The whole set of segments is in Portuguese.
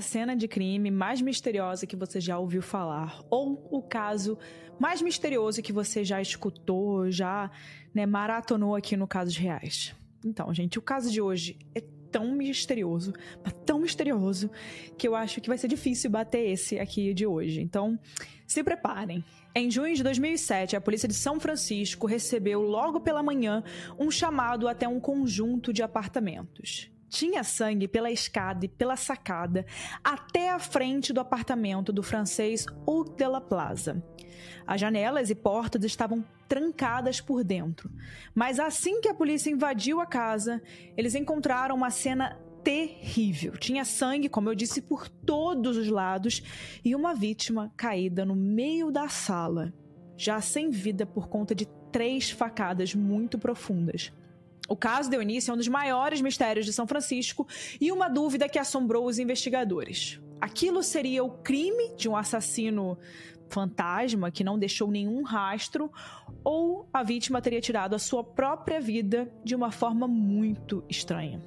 cena de crime mais misteriosa que você já ouviu falar? Ou o caso mais misterioso que você já escutou, já né, maratonou aqui no Casos Reais? Então, gente, o caso de hoje é tão misterioso, mas tão misterioso, que eu acho que vai ser difícil bater esse aqui de hoje. Então, se preparem. Em junho de 2007, a polícia de São Francisco recebeu logo pela manhã um chamado até um conjunto de apartamentos. Tinha sangue pela escada e pela sacada até a frente do apartamento do francês Hugues de la Plaza. As janelas e portas estavam trancadas por dentro. Mas assim que a polícia invadiu a casa, eles encontraram uma cena terrível. Tinha sangue, como eu disse, por todos os lados e uma vítima caída no meio da sala, já sem vida por conta de três facadas muito profundas. O caso deu início a um dos maiores mistérios de São Francisco e uma dúvida que assombrou os investigadores. Aquilo seria o crime de um assassino fantasma que não deixou nenhum rastro, ou a vítima teria tirado a sua própria vida de uma forma muito estranha.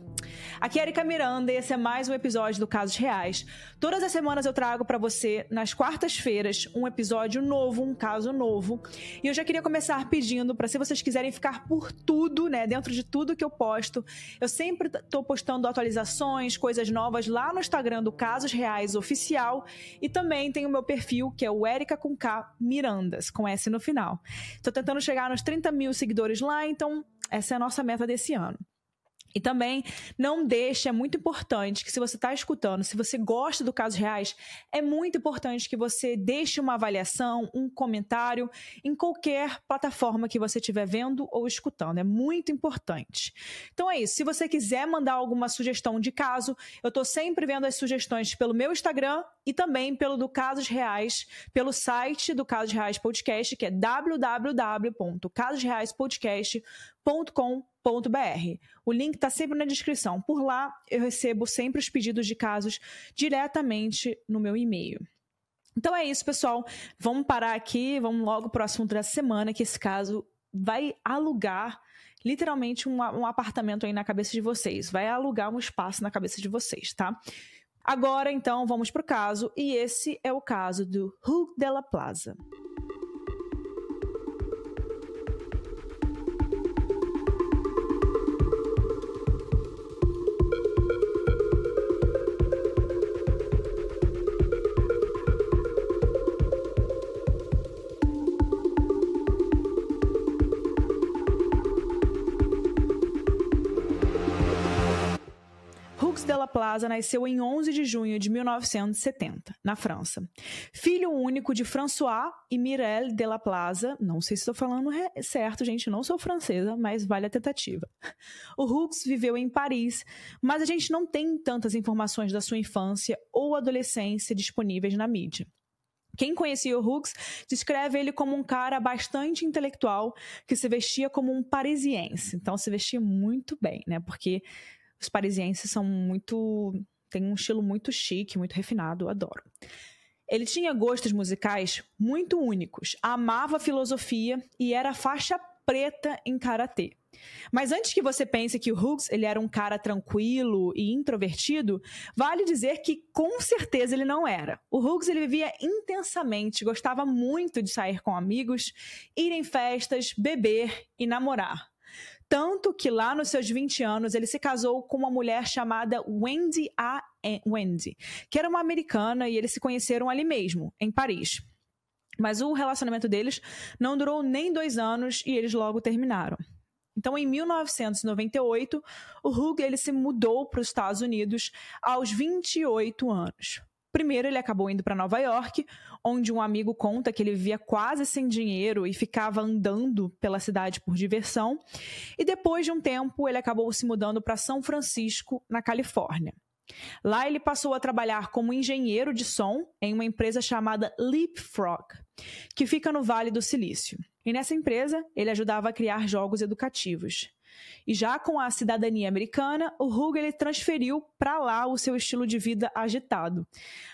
Aqui é Erika Miranda e esse é mais um episódio do Casos Reais. Todas as semanas eu trago para você, nas quartas-feiras, um episódio novo, um caso novo. E eu já queria começar pedindo para se vocês quiserem ficar por tudo, né, dentro de tudo que eu posto. Eu sempre estou postando atualizações, coisas novas lá no Instagram do Casos Reais Oficial e também tem o meu perfil, que é o Erika com K Mirandas, com S no final. Estou tentando chegar nos 30 mil seguidores lá, então essa é a nossa meta desse ano. E também não deixe, é muito importante que se você está escutando, se você gosta do Casos Reais, é muito importante que você deixe uma avaliação, um comentário em qualquer plataforma que você estiver vendo ou escutando. É muito importante. Então é isso. Se você quiser mandar alguma sugestão de caso, eu estou sempre vendo as sugestões pelo meu Instagram e também pelo do Casos Reais, pelo site do Casos Reais Podcast, que é www.casosreaispodcast.com.br o link está sempre na descrição. Por lá, eu recebo sempre os pedidos de casos diretamente no meu e-mail. Então é isso, pessoal. Vamos parar aqui, vamos logo para o assunto da semana, que esse caso vai alugar literalmente um, um apartamento aí na cabeça de vocês. Vai alugar um espaço na cabeça de vocês, tá? Agora, então, vamos para o caso, e esse é o caso do Hugo de la Plaza. Plaza nasceu em 11 de junho de 1970, na França. Filho único de François e Mireille Della Plaza, não sei se estou falando certo, gente, não sou francesa, mas vale a tentativa. O Hux viveu em Paris, mas a gente não tem tantas informações da sua infância ou adolescência disponíveis na mídia. Quem conhecia o Hughes descreve ele como um cara bastante intelectual que se vestia como um parisiense. Então se vestia muito bem, né? Porque os parisienses são muito. têm um estilo muito chique, muito refinado, adoro. Ele tinha gostos musicais muito únicos, amava filosofia e era faixa preta em karatê. Mas antes que você pense que o Hughes ele era um cara tranquilo e introvertido, vale dizer que com certeza ele não era. O Hughes ele vivia intensamente, gostava muito de sair com amigos, ir em festas, beber e namorar. Tanto que lá nos seus 20 anos ele se casou com uma mulher chamada Wendy A. Wendy, que era uma americana e eles se conheceram ali mesmo, em Paris. Mas o relacionamento deles não durou nem dois anos e eles logo terminaram. Então, em 1998, o Hugh ele se mudou para os Estados Unidos aos 28 anos. Primeiro, ele acabou indo para Nova York, onde um amigo conta que ele vivia quase sem dinheiro e ficava andando pela cidade por diversão. E depois de um tempo, ele acabou se mudando para São Francisco, na Califórnia. Lá ele passou a trabalhar como engenheiro de som em uma empresa chamada Leapfrog, que fica no Vale do Silício. E nessa empresa, ele ajudava a criar jogos educativos. E já com a cidadania americana, o Hugh ele transferiu para lá o seu estilo de vida agitado.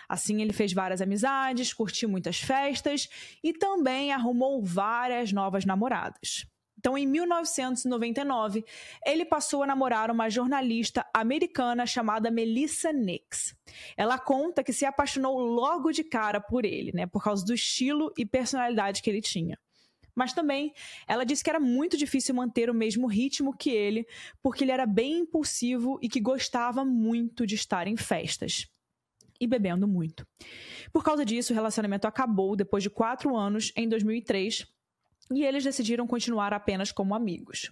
Assim, ele fez várias amizades, curtiu muitas festas e também arrumou várias novas namoradas. Então, em 1999, ele passou a namorar uma jornalista americana chamada Melissa Nix. Ela conta que se apaixonou logo de cara por ele, né, por causa do estilo e personalidade que ele tinha. Mas também ela disse que era muito difícil manter o mesmo ritmo que ele, porque ele era bem impulsivo e que gostava muito de estar em festas e bebendo muito. Por causa disso, o relacionamento acabou depois de quatro anos, em 2003, e eles decidiram continuar apenas como amigos.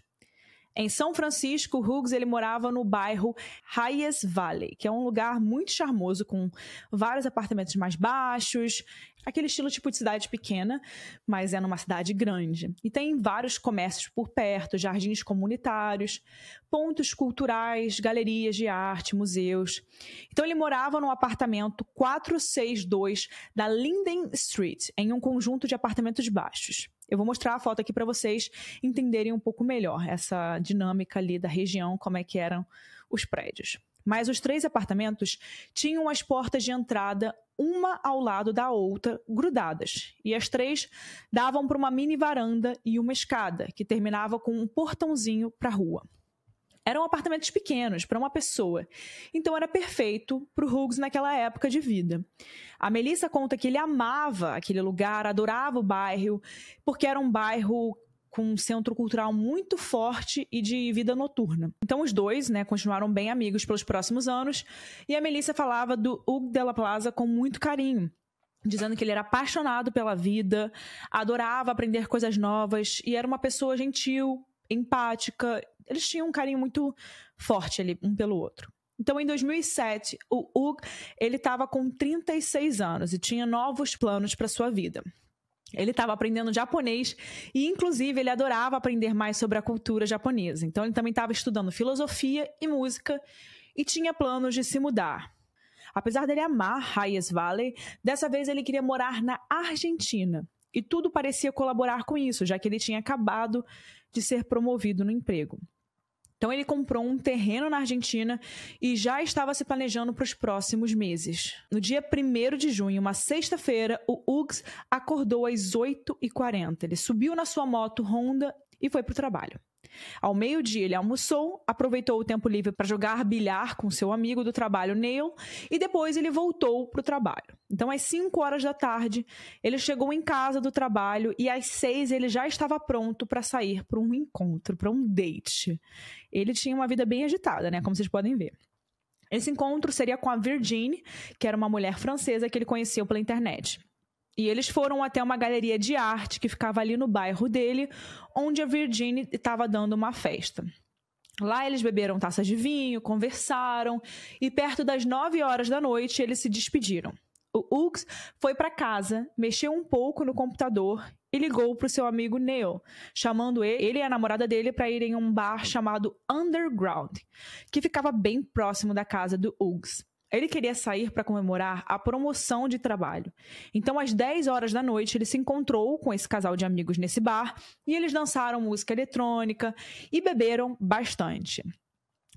Em São Francisco, Hughes ele morava no bairro Hayes Valley, que é um lugar muito charmoso com vários apartamentos mais baixos, aquele estilo tipo de cidade pequena, mas é numa cidade grande. E tem vários comércios por perto, jardins comunitários, pontos culturais, galerias de arte, museus. Então ele morava no apartamento 462 da Linden Street, em um conjunto de apartamentos baixos. Eu vou mostrar a foto aqui para vocês entenderem um pouco melhor essa dinâmica ali da região, como é que eram os prédios. Mas os três apartamentos tinham as portas de entrada uma ao lado da outra, grudadas. E as três davam para uma mini varanda e uma escada, que terminava com um portãozinho para a rua. Eram apartamentos pequenos para uma pessoa, então era perfeito para o Hughes naquela época de vida. A Melissa conta que ele amava aquele lugar, adorava o bairro, porque era um bairro com um centro cultural muito forte e de vida noturna. Então os dois, né, continuaram bem amigos pelos próximos anos, e a Melissa falava do Hugo de la Plaza com muito carinho dizendo que ele era apaixonado pela vida, adorava aprender coisas novas e era uma pessoa gentil, empática eles tinham um carinho muito forte ali um pelo outro. Então, em 2007, o Hugh ele estava com 36 anos e tinha novos planos para sua vida. Ele estava aprendendo japonês e, inclusive, ele adorava aprender mais sobre a cultura japonesa. Então, ele também estava estudando filosofia e música e tinha planos de se mudar. Apesar dele amar Hayes Valley, dessa vez ele queria morar na Argentina. E tudo parecia colaborar com isso, já que ele tinha acabado de ser promovido no emprego. Então ele comprou um terreno na Argentina e já estava se planejando para os próximos meses. No dia 1 de junho, uma sexta-feira, o Uggs acordou às 8h40. Ele subiu na sua moto Honda e foi para o trabalho. Ao meio-dia, ele almoçou, aproveitou o tempo livre para jogar bilhar com seu amigo do trabalho, Neil, e depois ele voltou para o trabalho. Então, às 5 horas da tarde, ele chegou em casa do trabalho e às 6 ele já estava pronto para sair para um encontro, para um date. Ele tinha uma vida bem agitada, né? Como vocês podem ver. Esse encontro seria com a Virginie, que era uma mulher francesa que ele conheceu pela internet. E eles foram até uma galeria de arte que ficava ali no bairro dele, onde a Virginie estava dando uma festa. Lá eles beberam taças de vinho, conversaram e perto das 9 horas da noite eles se despediram. O Uggs foi para casa, mexeu um pouco no computador e ligou para o seu amigo Neil, chamando ele e a namorada dele para irem a um bar chamado Underground, que ficava bem próximo da casa do Uggs. Ele queria sair para comemorar a promoção de trabalho. Então, às 10 horas da noite, ele se encontrou com esse casal de amigos nesse bar e eles dançaram música eletrônica e beberam bastante.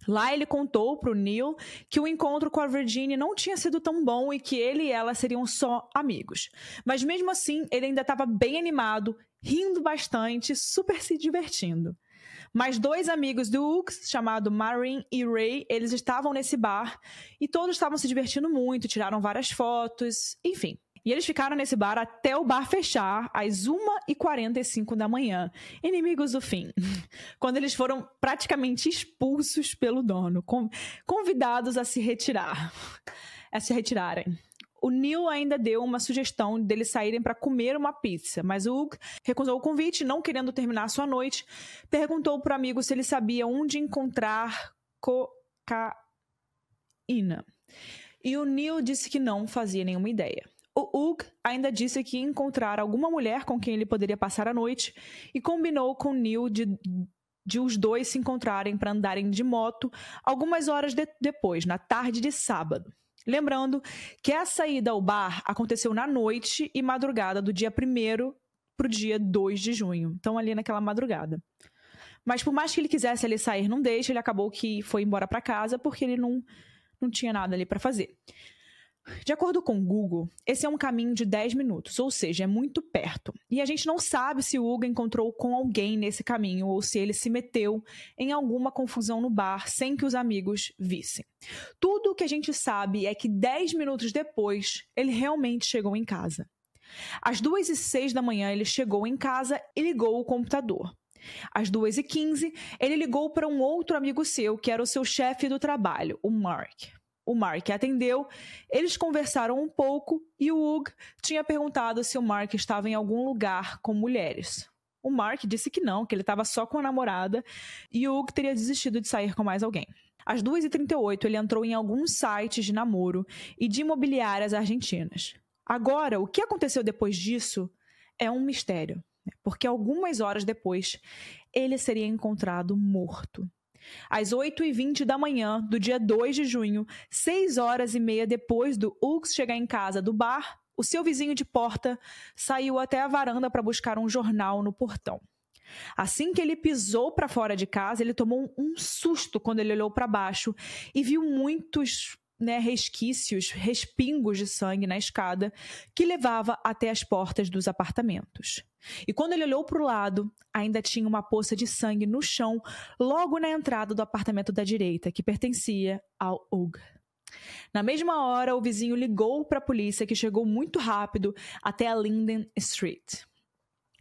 Lá ele contou para o Neil que o encontro com a Virginia não tinha sido tão bom e que ele e ela seriam só amigos. Mas mesmo assim, ele ainda estava bem animado, rindo bastante, super se divertindo. Mais dois amigos do Ux, chamado Marin e Ray, eles estavam nesse bar e todos estavam se divertindo muito, tiraram várias fotos, enfim. E eles ficaram nesse bar até o bar fechar, às 1h45 da manhã. Inimigos do fim. Quando eles foram praticamente expulsos pelo dono, convidados a se retirar. A se retirarem. O Neil ainda deu uma sugestão deles saírem para comer uma pizza, mas o Hugh recusou o convite, não querendo terminar sua noite. Perguntou para o amigo se ele sabia onde encontrar cocaína. E o Neil disse que não fazia nenhuma ideia. O Hugh ainda disse que ia encontrar alguma mulher com quem ele poderia passar a noite e combinou com Neil de, de os dois se encontrarem para andarem de moto algumas horas de, depois, na tarde de sábado. Lembrando que essa ida ao bar aconteceu na noite e madrugada do dia 1 para o dia 2 de junho. Então, ali naquela madrugada. Mas por mais que ele quisesse ali sair, não deixa, ele acabou que foi embora para casa porque ele não, não tinha nada ali para fazer. De acordo com o Google, esse é um caminho de 10 minutos, ou seja, é muito perto. E a gente não sabe se o Hugo encontrou com alguém nesse caminho ou se ele se meteu em alguma confusão no bar sem que os amigos vissem. Tudo o que a gente sabe é que 10 minutos depois ele realmente chegou em casa. Às 2 e 6 da manhã ele chegou em casa e ligou o computador. Às 2h15, ele ligou para um outro amigo seu, que era o seu chefe do trabalho, o Mark. O Mark atendeu, eles conversaram um pouco e o Hugh tinha perguntado se o Mark estava em algum lugar com mulheres. O Mark disse que não, que ele estava só com a namorada e o Hugh teria desistido de sair com mais alguém. Às 2h38, ele entrou em alguns sites de namoro e de imobiliárias argentinas. Agora, o que aconteceu depois disso é um mistério porque algumas horas depois ele seria encontrado morto. Às 8h20 da manhã do dia 2 de junho, seis horas e meia depois do Ux chegar em casa do bar, o seu vizinho de porta saiu até a varanda para buscar um jornal no portão. Assim que ele pisou para fora de casa, ele tomou um susto quando ele olhou para baixo e viu muitos né, resquícios, respingos de sangue na escada que levava até as portas dos apartamentos. E quando ele olhou para o lado, ainda tinha uma poça de sangue no chão, logo na entrada do apartamento da direita, que pertencia ao Hugh. Na mesma hora, o vizinho ligou para a polícia, que chegou muito rápido até a Linden Street.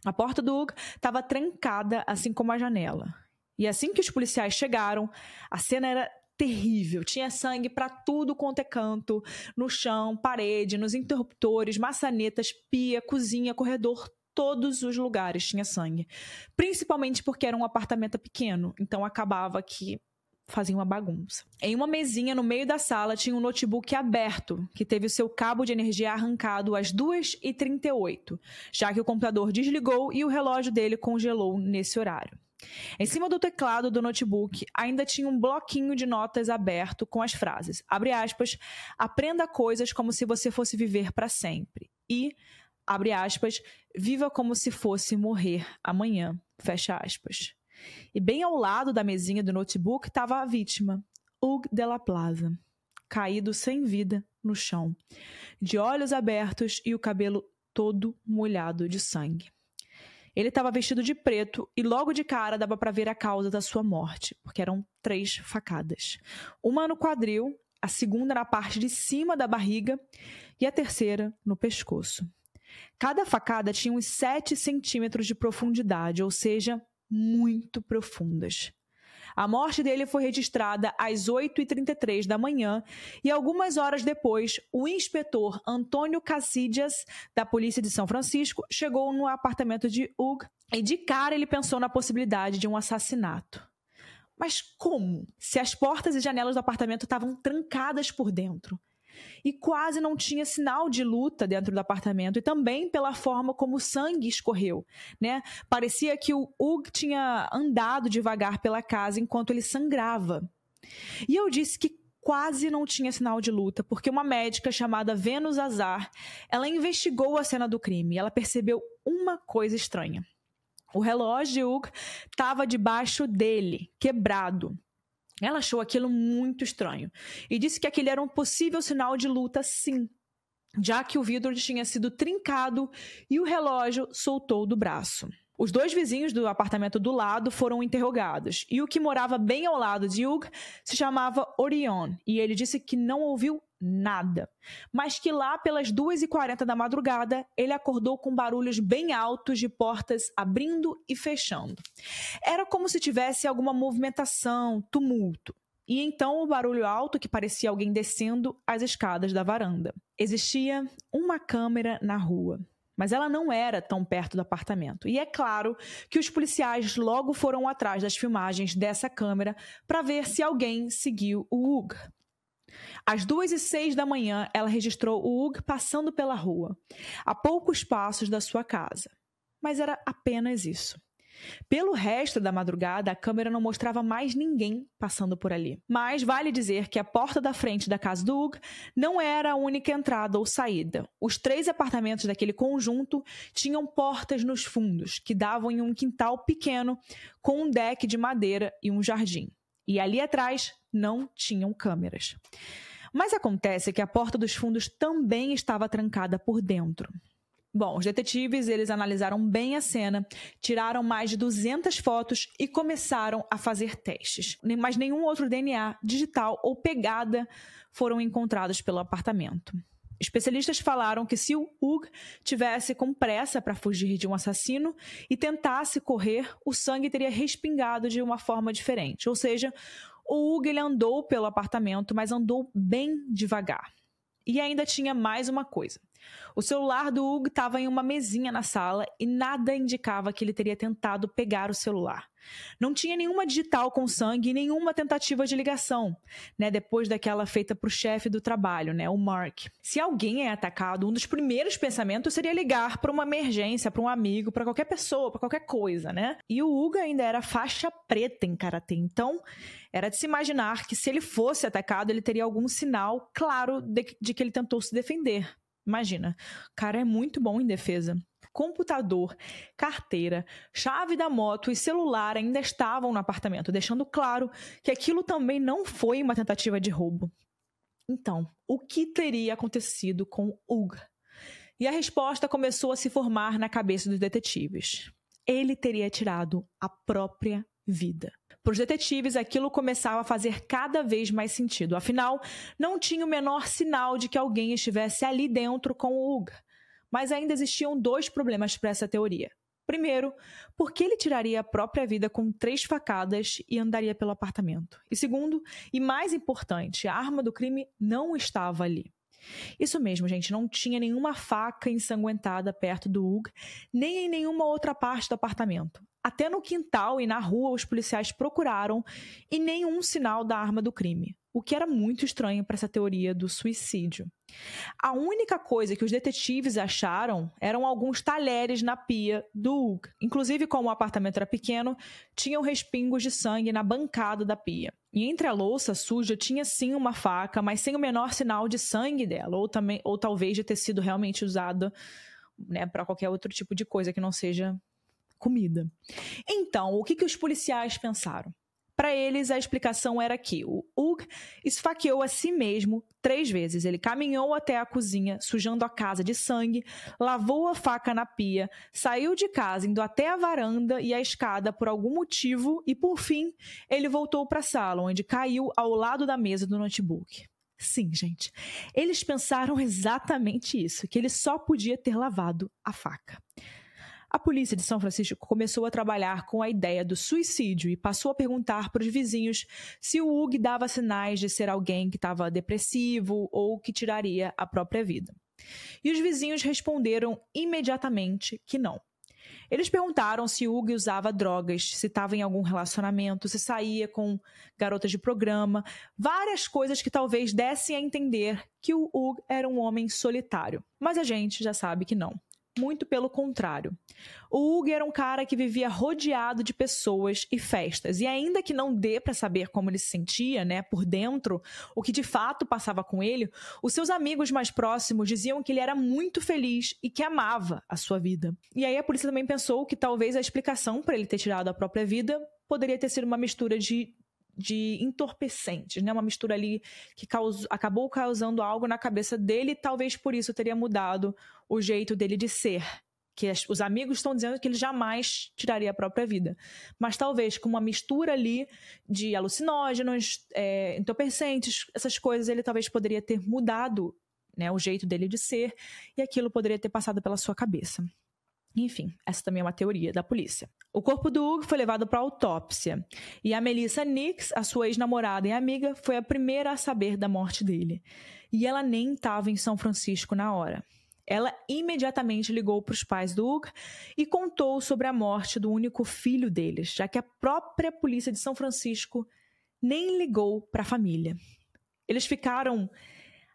A porta do Hugh estava trancada, assim como a janela. E assim que os policiais chegaram, a cena era terrível. Tinha sangue para tudo quanto é canto, no chão, parede, nos interruptores, maçanetas, pia, cozinha, corredor, todos os lugares tinha sangue. Principalmente porque era um apartamento pequeno, então acabava que fazia uma bagunça. Em uma mesinha no meio da sala tinha um notebook aberto, que teve o seu cabo de energia arrancado às 2h38, já que o computador desligou e o relógio dele congelou nesse horário. Em cima do teclado do notebook ainda tinha um bloquinho de notas aberto com as frases: abre aspas, aprenda coisas como se você fosse viver para sempre. E, abre aspas, viva como se fosse morrer amanhã. Fecha aspas. E bem ao lado da mesinha do notebook estava a vítima, Hugues de la Plaza, caído sem vida no chão, de olhos abertos e o cabelo todo molhado de sangue. Ele estava vestido de preto e logo de cara dava para ver a causa da sua morte, porque eram três facadas. Uma no quadril, a segunda na parte de cima da barriga e a terceira no pescoço. Cada facada tinha uns 7 centímetros de profundidade, ou seja, muito profundas. A morte dele foi registrada às 8h33 da manhã e algumas horas depois, o inspetor Antônio Cassidias, da Polícia de São Francisco, chegou no apartamento de Hugh e de cara ele pensou na possibilidade de um assassinato. Mas como? Se as portas e janelas do apartamento estavam trancadas por dentro e quase não tinha sinal de luta dentro do apartamento e também pela forma como o sangue escorreu, né? Parecia que o Hugh tinha andado devagar pela casa enquanto ele sangrava. E eu disse que quase não tinha sinal de luta, porque uma médica chamada Venus Azar, ela investigou a cena do crime e ela percebeu uma coisa estranha. O relógio estava debaixo dele, quebrado. Ela achou aquilo muito estranho e disse que aquele era um possível sinal de luta, sim, já que o vidro tinha sido trincado e o relógio soltou do braço. Os dois vizinhos do apartamento do lado foram interrogados, e o que morava bem ao lado de Hugh se chamava Orion, e ele disse que não ouviu nada, mas que lá pelas 2h40 da madrugada ele acordou com barulhos bem altos de portas abrindo e fechando. Era como se tivesse alguma movimentação, tumulto. E então o barulho alto que parecia alguém descendo as escadas da varanda. Existia uma câmera na rua mas ela não era tão perto do apartamento. E é claro que os policiais logo foram atrás das filmagens dessa câmera para ver se alguém seguiu o Hug. Às duas e seis da manhã, ela registrou o Hug passando pela rua, a poucos passos da sua casa. Mas era apenas isso. Pelo resto da madrugada, a câmera não mostrava mais ninguém passando por ali. Mas vale dizer que a porta da frente da casa do Hugh não era a única entrada ou saída. Os três apartamentos daquele conjunto tinham portas nos fundos, que davam em um quintal pequeno com um deck de madeira e um jardim. E ali atrás não tinham câmeras. Mas acontece que a porta dos fundos também estava trancada por dentro. Bom, os detetives eles analisaram bem a cena, tiraram mais de 200 fotos e começaram a fazer testes. Mas nenhum outro DNA digital ou pegada foram encontrados pelo apartamento. Especialistas falaram que se o Hug tivesse com pressa para fugir de um assassino e tentasse correr, o sangue teria respingado de uma forma diferente. Ou seja, o Hug ele andou pelo apartamento, mas andou bem devagar. E ainda tinha mais uma coisa. O celular do Hugo estava em uma mesinha na sala e nada indicava que ele teria tentado pegar o celular. Não tinha nenhuma digital com sangue e nenhuma tentativa de ligação, né, depois daquela feita para o chefe do trabalho, né, o Mark. Se alguém é atacado, um dos primeiros pensamentos seria ligar para uma emergência, para um amigo, para qualquer pessoa, para qualquer coisa, né? E o Hugo ainda era faixa preta em karatê, então era de se imaginar que se ele fosse atacado, ele teria algum sinal claro de, de que ele tentou se defender. Imagina, o cara é muito bom em defesa. Computador, carteira, chave da moto e celular ainda estavam no apartamento, deixando claro que aquilo também não foi uma tentativa de roubo. Então, o que teria acontecido com Hug? E a resposta começou a se formar na cabeça dos detetives. Ele teria tirado a própria vida. Para os detetives, aquilo começava a fazer cada vez mais sentido. Afinal, não tinha o menor sinal de que alguém estivesse ali dentro com o Uga. Mas ainda existiam dois problemas para essa teoria. Primeiro, por que ele tiraria a própria vida com três facadas e andaria pelo apartamento? E segundo, e mais importante, a arma do crime não estava ali. Isso mesmo, gente, não tinha nenhuma faca ensanguentada perto do Hug, nem em nenhuma outra parte do apartamento. Até no quintal e na rua os policiais procuraram e nenhum sinal da arma do crime, o que era muito estranho para essa teoria do suicídio. A única coisa que os detetives acharam eram alguns talheres na pia do Hug. Inclusive, como o apartamento era pequeno, tinham respingos de sangue na bancada da pia. E entre a louça suja tinha sim uma faca, mas sem o menor sinal de sangue dela, ou também, ou talvez de ter sido realmente usada né, para qualquer outro tipo de coisa que não seja comida. Então, o que, que os policiais pensaram? Para eles, a explicação era que o Hug esfaqueou a si mesmo três vezes. Ele caminhou até a cozinha, sujando a casa de sangue, lavou a faca na pia, saiu de casa, indo até a varanda e a escada por algum motivo e, por fim, ele voltou para a sala, onde caiu ao lado da mesa do notebook. Sim, gente. Eles pensaram exatamente isso, que ele só podia ter lavado a faca. A polícia de São Francisco começou a trabalhar com a ideia do suicídio e passou a perguntar para os vizinhos se o Hug dava sinais de ser alguém que estava depressivo ou que tiraria a própria vida. E os vizinhos responderam imediatamente que não. Eles perguntaram se o Hug usava drogas, se estava em algum relacionamento, se saía com garotas de programa, várias coisas que talvez dessem a entender que o Hug era um homem solitário. Mas a gente já sabe que não. Muito pelo contrário. O Hugo era um cara que vivia rodeado de pessoas e festas. E ainda que não dê para saber como ele se sentia, né, por dentro, o que de fato passava com ele, os seus amigos mais próximos diziam que ele era muito feliz e que amava a sua vida. E aí a polícia também pensou que talvez a explicação para ele ter tirado a própria vida poderia ter sido uma mistura de de entorpecentes, né? Uma mistura ali que causou, acabou causando algo na cabeça dele, e talvez por isso teria mudado o jeito dele de ser. Que as, os amigos estão dizendo que ele jamais tiraria a própria vida. Mas talvez com uma mistura ali de alucinógenos, é, entorpecentes, essas coisas, ele talvez poderia ter mudado né, o jeito dele de ser, e aquilo poderia ter passado pela sua cabeça. Enfim, essa também é uma teoria da polícia. O corpo do Hugo foi levado para autópsia e a Melissa Nix, a sua ex-namorada e amiga, foi a primeira a saber da morte dele. E ela nem estava em São Francisco na hora. Ela imediatamente ligou para os pais do Hugo e contou sobre a morte do único filho deles, já que a própria polícia de São Francisco nem ligou para a família. Eles ficaram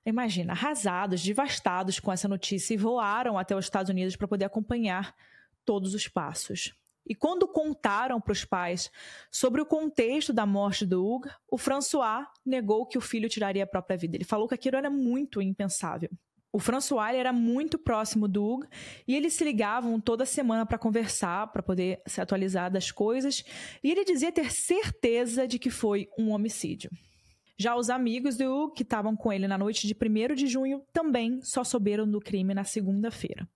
Imagina, arrasados, devastados com essa notícia e voaram até os Estados Unidos para poder acompanhar todos os passos. E quando contaram para os pais sobre o contexto da morte do Hugo, o François negou que o filho tiraria a própria vida. Ele falou que aquilo era muito impensável. O François era muito próximo do Hugo e eles se ligavam toda semana para conversar, para poder se atualizar das coisas, e ele dizia ter certeza de que foi um homicídio. Já os amigos do que estavam com ele na noite de 1 de junho, também só souberam do crime na segunda-feira.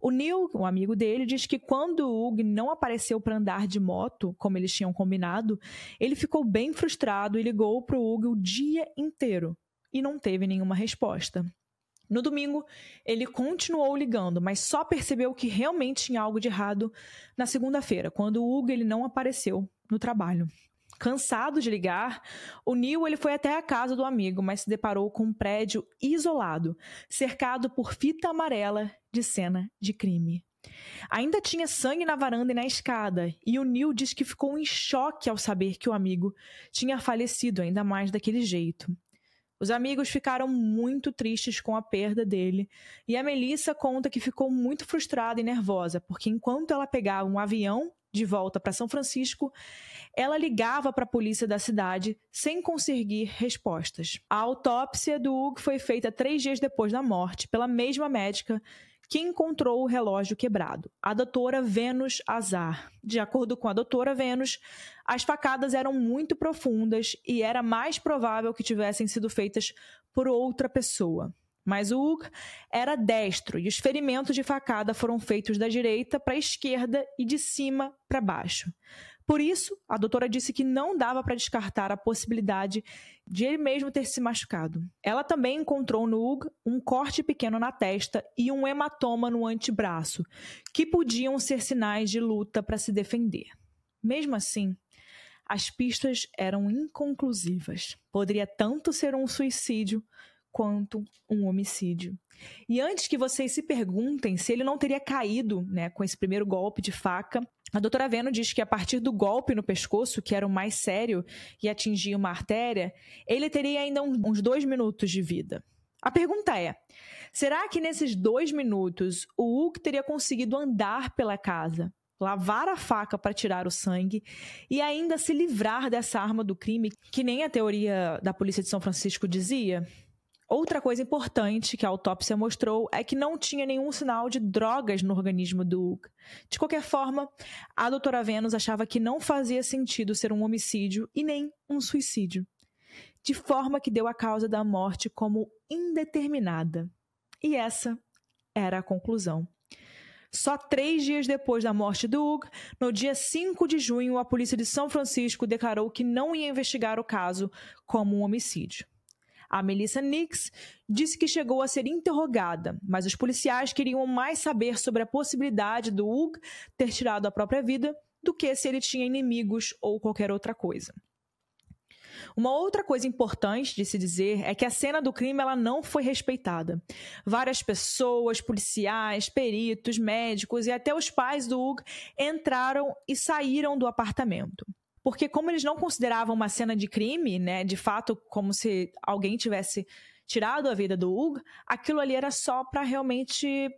O Neil, o amigo dele, diz que quando o Hugo não apareceu para andar de moto, como eles tinham combinado, ele ficou bem frustrado e ligou para o Hugo o dia inteiro e não teve nenhuma resposta. No domingo, ele continuou ligando, mas só percebeu que realmente tinha algo de errado na segunda-feira, quando o Hugo ele não apareceu no trabalho. Cansado de ligar, o Neil ele foi até a casa do amigo, mas se deparou com um prédio isolado, cercado por fita amarela de cena de crime. Ainda tinha sangue na varanda e na escada, e o Neil diz que ficou em choque ao saber que o amigo tinha falecido ainda mais daquele jeito. Os amigos ficaram muito tristes com a perda dele, e a Melissa conta que ficou muito frustrada e nervosa, porque enquanto ela pegava um avião de volta para São Francisco, ela ligava para a polícia da cidade sem conseguir respostas. A autópsia do Hugo foi feita três dias depois da morte pela mesma médica que encontrou o relógio quebrado, a doutora Venus Azar. De acordo com a doutora Venus, as facadas eram muito profundas e era mais provável que tivessem sido feitas por outra pessoa. Mas o Hug era destro e os ferimentos de facada foram feitos da direita para a esquerda e de cima para baixo. Por isso, a doutora disse que não dava para descartar a possibilidade de ele mesmo ter se machucado. Ela também encontrou no Hug um corte pequeno na testa e um hematoma no antebraço, que podiam ser sinais de luta para se defender. Mesmo assim, as pistas eram inconclusivas. Poderia tanto ser um suicídio quanto um homicídio. E antes que vocês se perguntem se ele não teria caído né, com esse primeiro golpe de faca, a doutora Veno diz que a partir do golpe no pescoço, que era o mais sério e atingia uma artéria, ele teria ainda uns dois minutos de vida. A pergunta é: será que nesses dois minutos o Hulk teria conseguido andar pela casa, lavar a faca para tirar o sangue e ainda se livrar dessa arma do crime, que nem a teoria da polícia de São Francisco dizia? Outra coisa importante que a autópsia mostrou é que não tinha nenhum sinal de drogas no organismo do Hugo. De qualquer forma, a doutora Venus achava que não fazia sentido ser um homicídio e nem um suicídio, de forma que deu a causa da morte como indeterminada. E essa era a conclusão. Só três dias depois da morte do Hugo, no dia 5 de junho, a polícia de São Francisco declarou que não ia investigar o caso como um homicídio. A Melissa Nix disse que chegou a ser interrogada, mas os policiais queriam mais saber sobre a possibilidade do Hug ter tirado a própria vida do que se ele tinha inimigos ou qualquer outra coisa. Uma outra coisa importante de se dizer é que a cena do crime ela não foi respeitada. Várias pessoas, policiais, peritos, médicos e até os pais do Hug entraram e saíram do apartamento. Porque como eles não consideravam uma cena de crime, né, de fato, como se alguém tivesse tirado a vida do Hugo, aquilo ali era só para realmente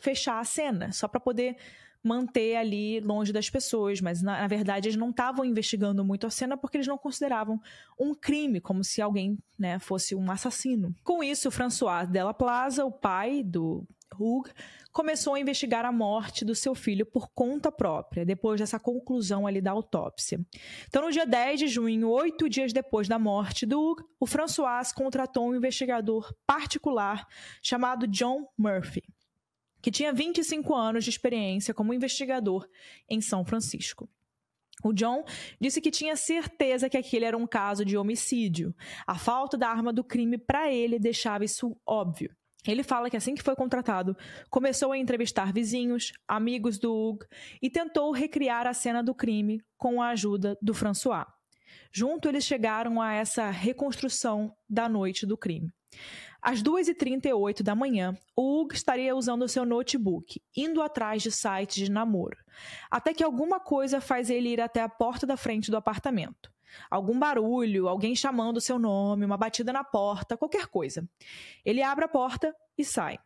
fechar a cena, só para poder manter ali longe das pessoas, mas na, na, verdade eles não estavam investigando muito a cena porque eles não consideravam um crime, como se alguém né, fosse um assassino. Com isso, François Della Plaza, o pai do Hug, começou a investigar a morte do seu filho por conta própria, depois dessa conclusão ali da autópsia. Então, no dia 10 de junho, oito dias depois da morte do Hug, o François contratou um investigador particular chamado John Murphy, que tinha 25 anos de experiência como investigador em São Francisco. O John disse que tinha certeza que aquele era um caso de homicídio. A falta da arma do crime para ele deixava isso óbvio. Ele fala que assim que foi contratado, começou a entrevistar vizinhos, amigos do Hugo e tentou recriar a cena do crime com a ajuda do François. Junto, eles chegaram a essa reconstrução da noite do crime. Às 2h38 da manhã, o Hugo estaria usando seu notebook, indo atrás de sites de namoro, até que alguma coisa faz ele ir até a porta da frente do apartamento algum barulho, alguém chamando seu nome, uma batida na porta, qualquer coisa. Ele abre a porta e sai.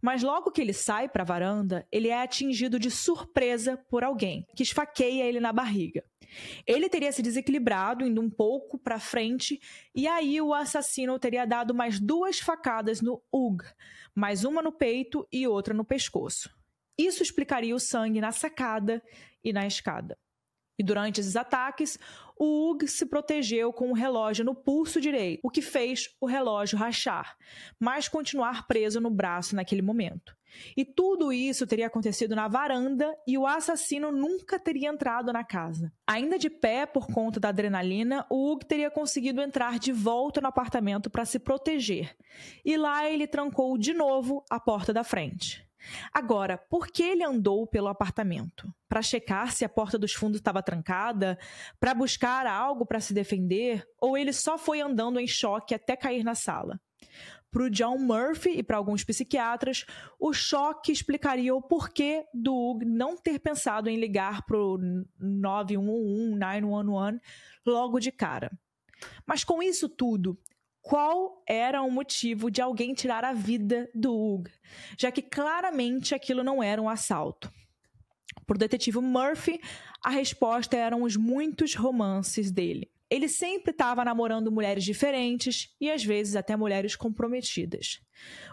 Mas logo que ele sai para a varanda, ele é atingido de surpresa por alguém que esfaqueia ele na barriga. Ele teria se desequilibrado, indo um pouco para frente, e aí o assassino teria dado mais duas facadas no Ug, mais uma no peito e outra no pescoço. Isso explicaria o sangue na sacada e na escada. E durante esses ataques, o Hugh se protegeu com o relógio no pulso direito, o que fez o relógio rachar, mas continuar preso no braço naquele momento. E tudo isso teria acontecido na varanda e o assassino nunca teria entrado na casa. Ainda de pé por conta da adrenalina, o Hugh teria conseguido entrar de volta no apartamento para se proteger. E lá ele trancou de novo a porta da frente. Agora, por que ele andou pelo apartamento? Para checar se a porta dos fundos estava trancada? Para buscar algo para se defender? Ou ele só foi andando em choque até cair na sala? Para o John Murphy e para alguns psiquiatras, o choque explicaria o porquê do Hugh não ter pensado em ligar para o 911, 911 logo de cara. Mas com isso tudo, qual era o motivo de alguém tirar a vida do Hugh, já que claramente aquilo não era um assalto. Para o detetive Murphy, a resposta eram os muitos romances dele. Ele sempre estava namorando mulheres diferentes e às vezes até mulheres comprometidas.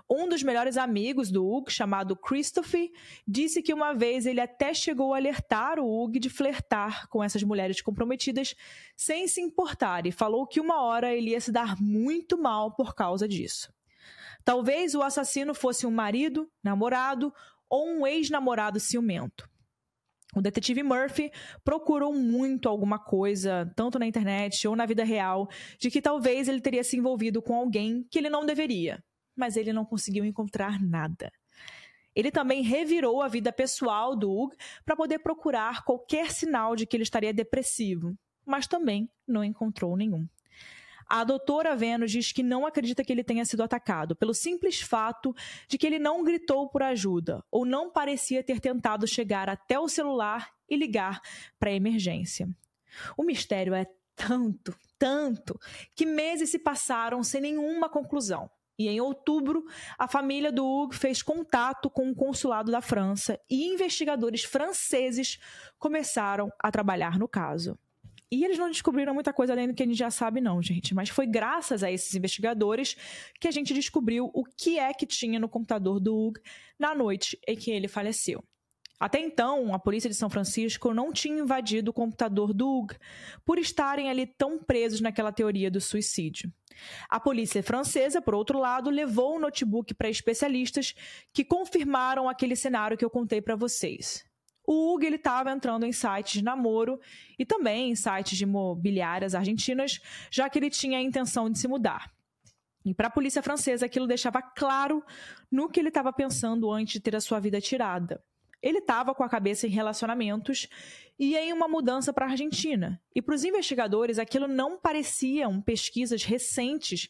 Um dos melhores amigos do Hugh, chamado Christopher, disse que uma vez ele até chegou a alertar o Hugh de flertar com essas mulheres comprometidas sem se importar e falou que uma hora ele ia se dar muito mal por causa disso. Talvez o assassino fosse um marido, namorado ou um ex-namorado ciumento. O detetive Murphy procurou muito alguma coisa, tanto na internet ou na vida real, de que talvez ele teria se envolvido com alguém que ele não deveria mas ele não conseguiu encontrar nada. Ele também revirou a vida pessoal do Hugh para poder procurar qualquer sinal de que ele estaria depressivo, mas também não encontrou nenhum. A doutora Venus diz que não acredita que ele tenha sido atacado, pelo simples fato de que ele não gritou por ajuda ou não parecia ter tentado chegar até o celular e ligar para a emergência. O mistério é tanto, tanto, que meses se passaram sem nenhuma conclusão. E em outubro, a família do Hugo fez contato com o consulado da França e investigadores franceses começaram a trabalhar no caso. E eles não descobriram muita coisa além do que a gente já sabe, não, gente. Mas foi graças a esses investigadores que a gente descobriu o que é que tinha no computador do Hugo na noite em que ele faleceu. Até então, a polícia de São Francisco não tinha invadido o computador do Hugo por estarem ali tão presos naquela teoria do suicídio. A polícia francesa, por outro lado, levou o notebook para especialistas que confirmaram aquele cenário que eu contei para vocês. O Hugo estava entrando em sites de namoro e também em sites de imobiliárias argentinas, já que ele tinha a intenção de se mudar. E para a polícia francesa, aquilo deixava claro no que ele estava pensando antes de ter a sua vida tirada. Ele estava com a cabeça em relacionamentos e em uma mudança para a Argentina. E para os investigadores, aquilo não pareciam pesquisas recentes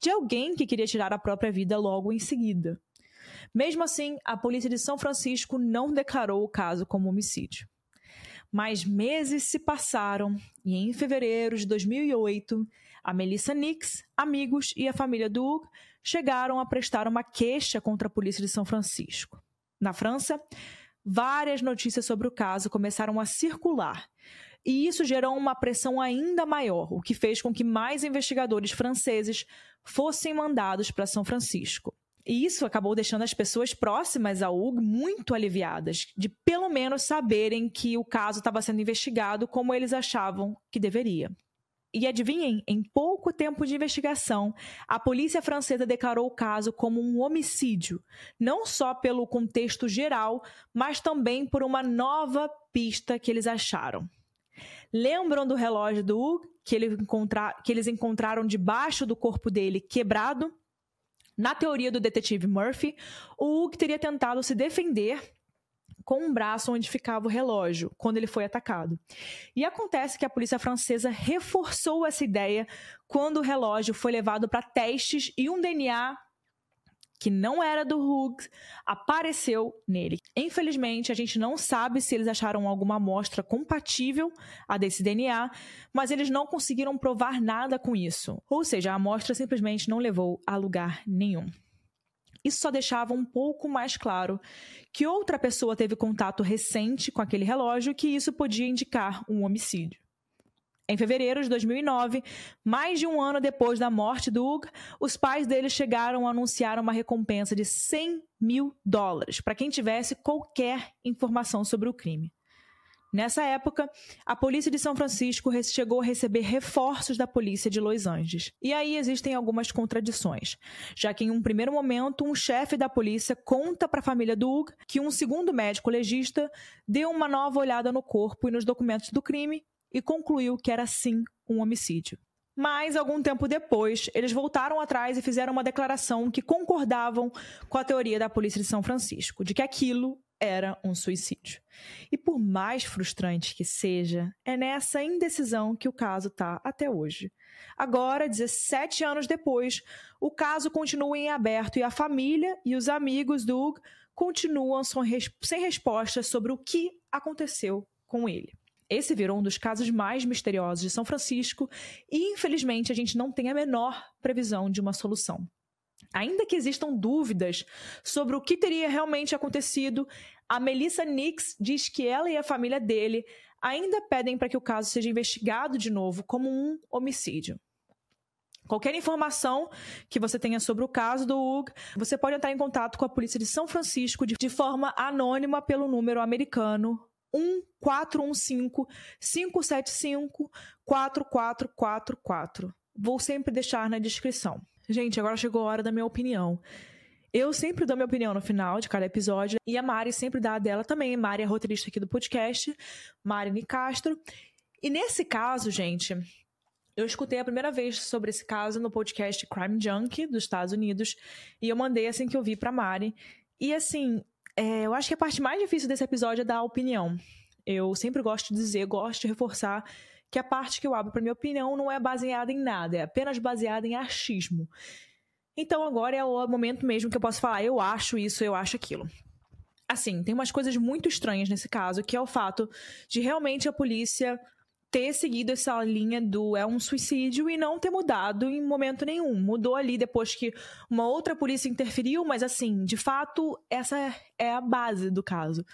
de alguém que queria tirar a própria vida logo em seguida. Mesmo assim, a polícia de São Francisco não declarou o caso como homicídio. Mas meses se passaram e em fevereiro de 2008, a Melissa Nix, amigos e a família do Hugo chegaram a prestar uma queixa contra a polícia de São Francisco. Na França, várias notícias sobre o caso começaram a circular. E isso gerou uma pressão ainda maior, o que fez com que mais investigadores franceses fossem mandados para São Francisco. E isso acabou deixando as pessoas próximas ao Hugo muito aliviadas, de pelo menos saberem que o caso estava sendo investigado como eles achavam que deveria. E adivinhem, em pouco tempo de investigação, a polícia francesa declarou o caso como um homicídio, não só pelo contexto geral, mas também por uma nova pista que eles acharam. Lembram do relógio do Hugo que, ele encontra... que eles encontraram debaixo do corpo dele quebrado? Na teoria do detetive Murphy, o Hugo teria tentado se defender com um braço onde ficava o relógio quando ele foi atacado. E acontece que a polícia francesa reforçou essa ideia quando o relógio foi levado para testes e um DNA que não era do Hughes apareceu nele. Infelizmente, a gente não sabe se eles acharam alguma amostra compatível a desse DNA, mas eles não conseguiram provar nada com isso. Ou seja, a amostra simplesmente não levou a lugar nenhum. Isso só deixava um pouco mais claro que outra pessoa teve contato recente com aquele relógio que isso podia indicar um homicídio. Em fevereiro de 2009, mais de um ano depois da morte do Hug, os pais dele chegaram a anunciar uma recompensa de 100 mil dólares para quem tivesse qualquer informação sobre o crime. Nessa época, a polícia de São Francisco chegou a receber reforços da polícia de Los Angeles. E aí existem algumas contradições, já que em um primeiro momento, um chefe da polícia conta para a família do Hugh que um segundo médico legista deu uma nova olhada no corpo e nos documentos do crime e concluiu que era sim um homicídio. Mas, algum tempo depois, eles voltaram atrás e fizeram uma declaração que concordavam com a teoria da polícia de São Francisco, de que aquilo era um suicídio. E por mais frustrante que seja, é nessa indecisão que o caso está até hoje. Agora, 17 anos depois, o caso continua em aberto e a família e os amigos do Hugh continuam sem respostas sobre o que aconteceu com ele. Esse virou um dos casos mais misteriosos de São Francisco e, infelizmente, a gente não tem a menor previsão de uma solução. Ainda que existam dúvidas sobre o que teria realmente acontecido, a Melissa Nix diz que ela e a família dele ainda pedem para que o caso seja investigado de novo como um homicídio. Qualquer informação que você tenha sobre o caso do Hugh, você pode entrar em contato com a polícia de São Francisco de forma anônima pelo número americano 1415 575 4444. Vou sempre deixar na descrição. Gente, agora chegou a hora da minha opinião. Eu sempre dou minha opinião no final de cada episódio e a Mari sempre dá a dela também. Mari é roteirista aqui do podcast, Mari Nicastro. E nesse caso, gente, eu escutei a primeira vez sobre esse caso no podcast Crime Junkie dos Estados Unidos e eu mandei assim que eu vi pra Mari. E assim, é, eu acho que a parte mais difícil desse episódio é dar opinião. Eu sempre gosto de dizer, gosto de reforçar que a parte que eu abro para minha opinião não é baseada em nada, é apenas baseada em achismo. Então agora é o momento mesmo que eu posso falar, eu acho isso, eu acho aquilo. Assim, tem umas coisas muito estranhas nesse caso, que é o fato de realmente a polícia ter seguido essa linha do é um suicídio e não ter mudado em momento nenhum. Mudou ali depois que uma outra polícia interferiu, mas assim, de fato, essa é a base do caso.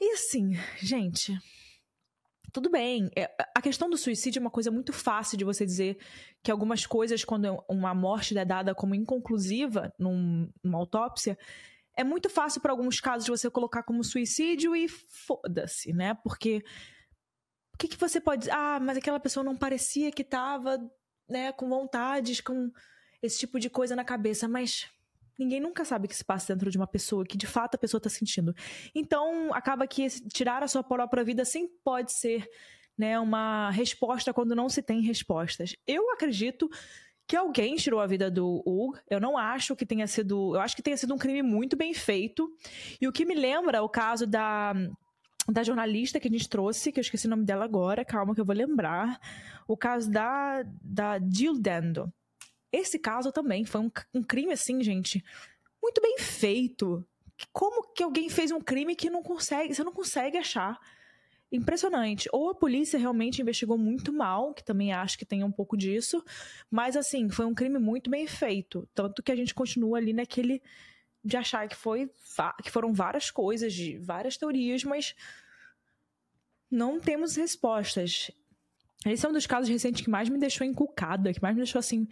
E assim, gente, tudo bem. É, a questão do suicídio é uma coisa muito fácil de você dizer que algumas coisas, quando uma morte é dada como inconclusiva num, numa autópsia, é muito fácil para alguns casos você colocar como suicídio e foda-se, né? Porque o que, que você pode. Ah, mas aquela pessoa não parecia que estava né, com vontades, com esse tipo de coisa na cabeça, mas ninguém nunca sabe o que se passa dentro de uma pessoa, que de fato a pessoa está sentindo. Então, acaba que tirar a sua própria vida sim pode ser né, uma resposta quando não se tem respostas. Eu acredito que alguém tirou a vida do Hugo. Eu não acho que tenha sido. Eu acho que tenha sido um crime muito bem feito. E o que me lembra o caso da da jornalista que a gente trouxe, que eu esqueci o nome dela agora, calma que eu vou lembrar. O caso da, da Jill Dando. Esse caso também foi um, um crime, assim, gente, muito bem feito. Como que alguém fez um crime que não consegue, você não consegue achar? Impressionante. Ou a polícia realmente investigou muito mal, que também acho que tem um pouco disso, mas assim, foi um crime muito bem feito. Tanto que a gente continua ali naquele de achar que foi que foram várias coisas, de várias teorias, mas não temos respostas. Esse é um dos casos recentes que mais me deixou encucada, que mais me deixou assim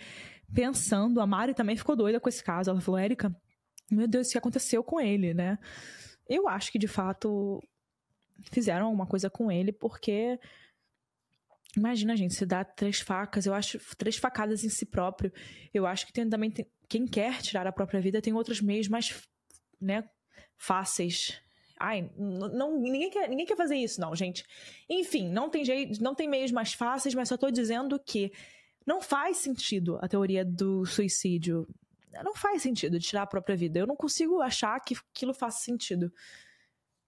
pensando. A Mari também ficou doida com esse caso. Ela falou: "Érica, meu Deus, o que aconteceu com ele, né?" Eu acho que de fato fizeram alguma coisa com ele, porque Imagina, gente, se dá três facas, eu acho, três facadas em si próprio. Eu acho que tem, também tem, quem quer tirar a própria vida tem outros meios mais, né, fáceis. Ai, não, ninguém quer, ninguém quer fazer isso, não, gente. Enfim, não tem jeito, não tem meios mais fáceis, mas só tô dizendo que não faz sentido a teoria do suicídio. Não faz sentido tirar a própria vida. Eu não consigo achar que aquilo faça sentido.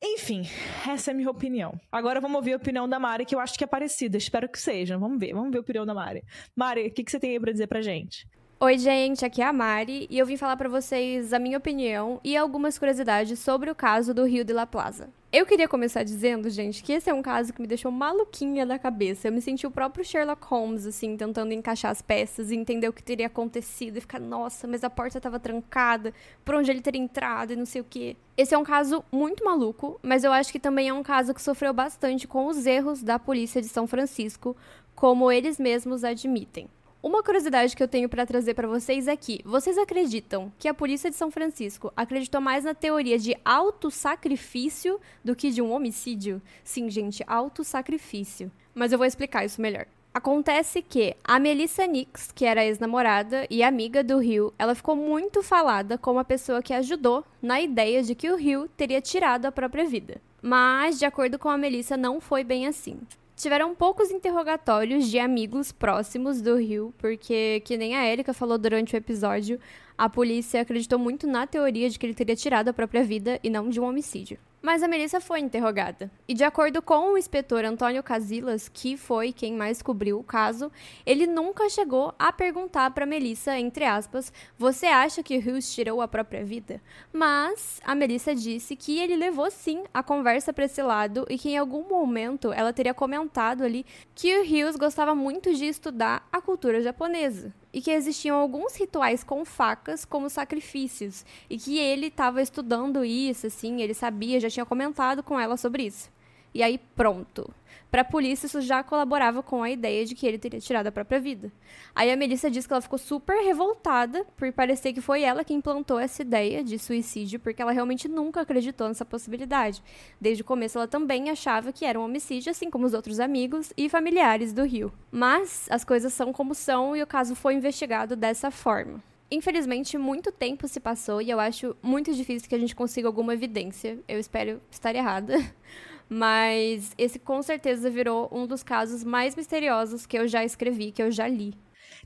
Enfim, essa é a minha opinião. Agora vamos ouvir a opinião da Mari, que eu acho que é parecida. Espero que seja. Vamos ver, vamos ver a opinião da Mari. Mari, o que, que você tem aí pra dizer pra gente? Oi, gente, aqui é a Mari e eu vim falar para vocês a minha opinião e algumas curiosidades sobre o caso do Rio de la Plaza. Eu queria começar dizendo, gente, que esse é um caso que me deixou maluquinha da cabeça. Eu me senti o próprio Sherlock Holmes, assim, tentando encaixar as peças e entender o que teria acontecido e ficar, nossa, mas a porta estava trancada, por onde ele teria entrado e não sei o quê. Esse é um caso muito maluco, mas eu acho que também é um caso que sofreu bastante com os erros da polícia de São Francisco, como eles mesmos admitem. Uma curiosidade que eu tenho para trazer para vocês é que vocês acreditam que a polícia de São Francisco acreditou mais na teoria de autossacrifício do que de um homicídio? Sim, gente, autossacrifício. Mas eu vou explicar isso melhor. Acontece que a Melissa Nix, que era ex-namorada e amiga do Rio, ela ficou muito falada como a pessoa que ajudou na ideia de que o Rio teria tirado a própria vida. Mas, de acordo com a Melissa, não foi bem assim. Tiveram poucos interrogatórios de amigos próximos do Rio, porque, que nem a Erika falou durante o episódio, a polícia acreditou muito na teoria de que ele teria tirado a própria vida e não de um homicídio. Mas a Melissa foi interrogada. E de acordo com o inspetor Antônio Casilas, que foi quem mais cobriu o caso, ele nunca chegou a perguntar para Melissa, entre aspas, você acha que Hughes tirou a própria vida? Mas a Melissa disse que ele levou sim a conversa para esse lado e que em algum momento ela teria comentado ali que o Hughes gostava muito de estudar a cultura japonesa e que existiam alguns rituais com facas como sacrifícios e que ele estava estudando isso, assim, ele sabia, já tinha comentado com ela sobre isso. E aí, pronto. Para a polícia, isso já colaborava com a ideia de que ele teria tirado a própria vida. Aí a Melissa diz que ela ficou super revoltada por parecer que foi ela quem plantou essa ideia de suicídio, porque ela realmente nunca acreditou nessa possibilidade. Desde o começo, ela também achava que era um homicídio, assim como os outros amigos e familiares do Rio. Mas as coisas são como são e o caso foi investigado dessa forma. Infelizmente, muito tempo se passou e eu acho muito difícil que a gente consiga alguma evidência. Eu espero estar errada. Mas esse com certeza virou um dos casos mais misteriosos que eu já escrevi, que eu já li.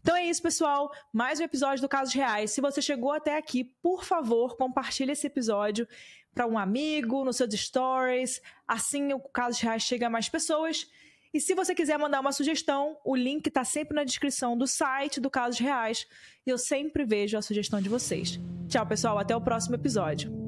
Então é isso, pessoal. Mais um episódio do Casos Reais. Se você chegou até aqui, por favor, compartilhe esse episódio para um amigo, nos seus stories. Assim o Casos Reais chega a mais pessoas. E se você quiser mandar uma sugestão, o link está sempre na descrição do site do Casos Reais. E eu sempre vejo a sugestão de vocês. Tchau, pessoal. Até o próximo episódio.